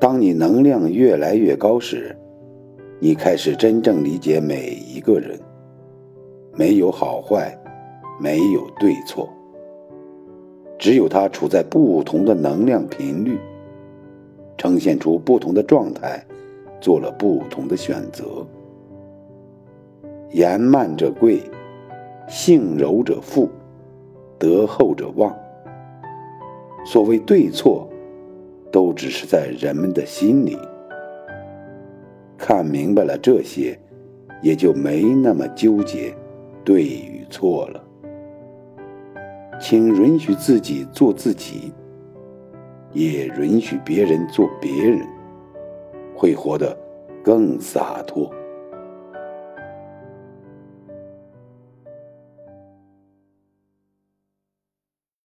当你能量越来越高时，你开始真正理解每一个人，没有好坏，没有对错，只有他处在不同的能量频率，呈现出不同的状态，做了不同的选择。言慢者贵，性柔者富，德厚者旺。所谓对错，都只是在人们的心里。看明白了这些，也就没那么纠结对与错了。请允许自己做自己，也允许别人做别人，会活得更洒脱。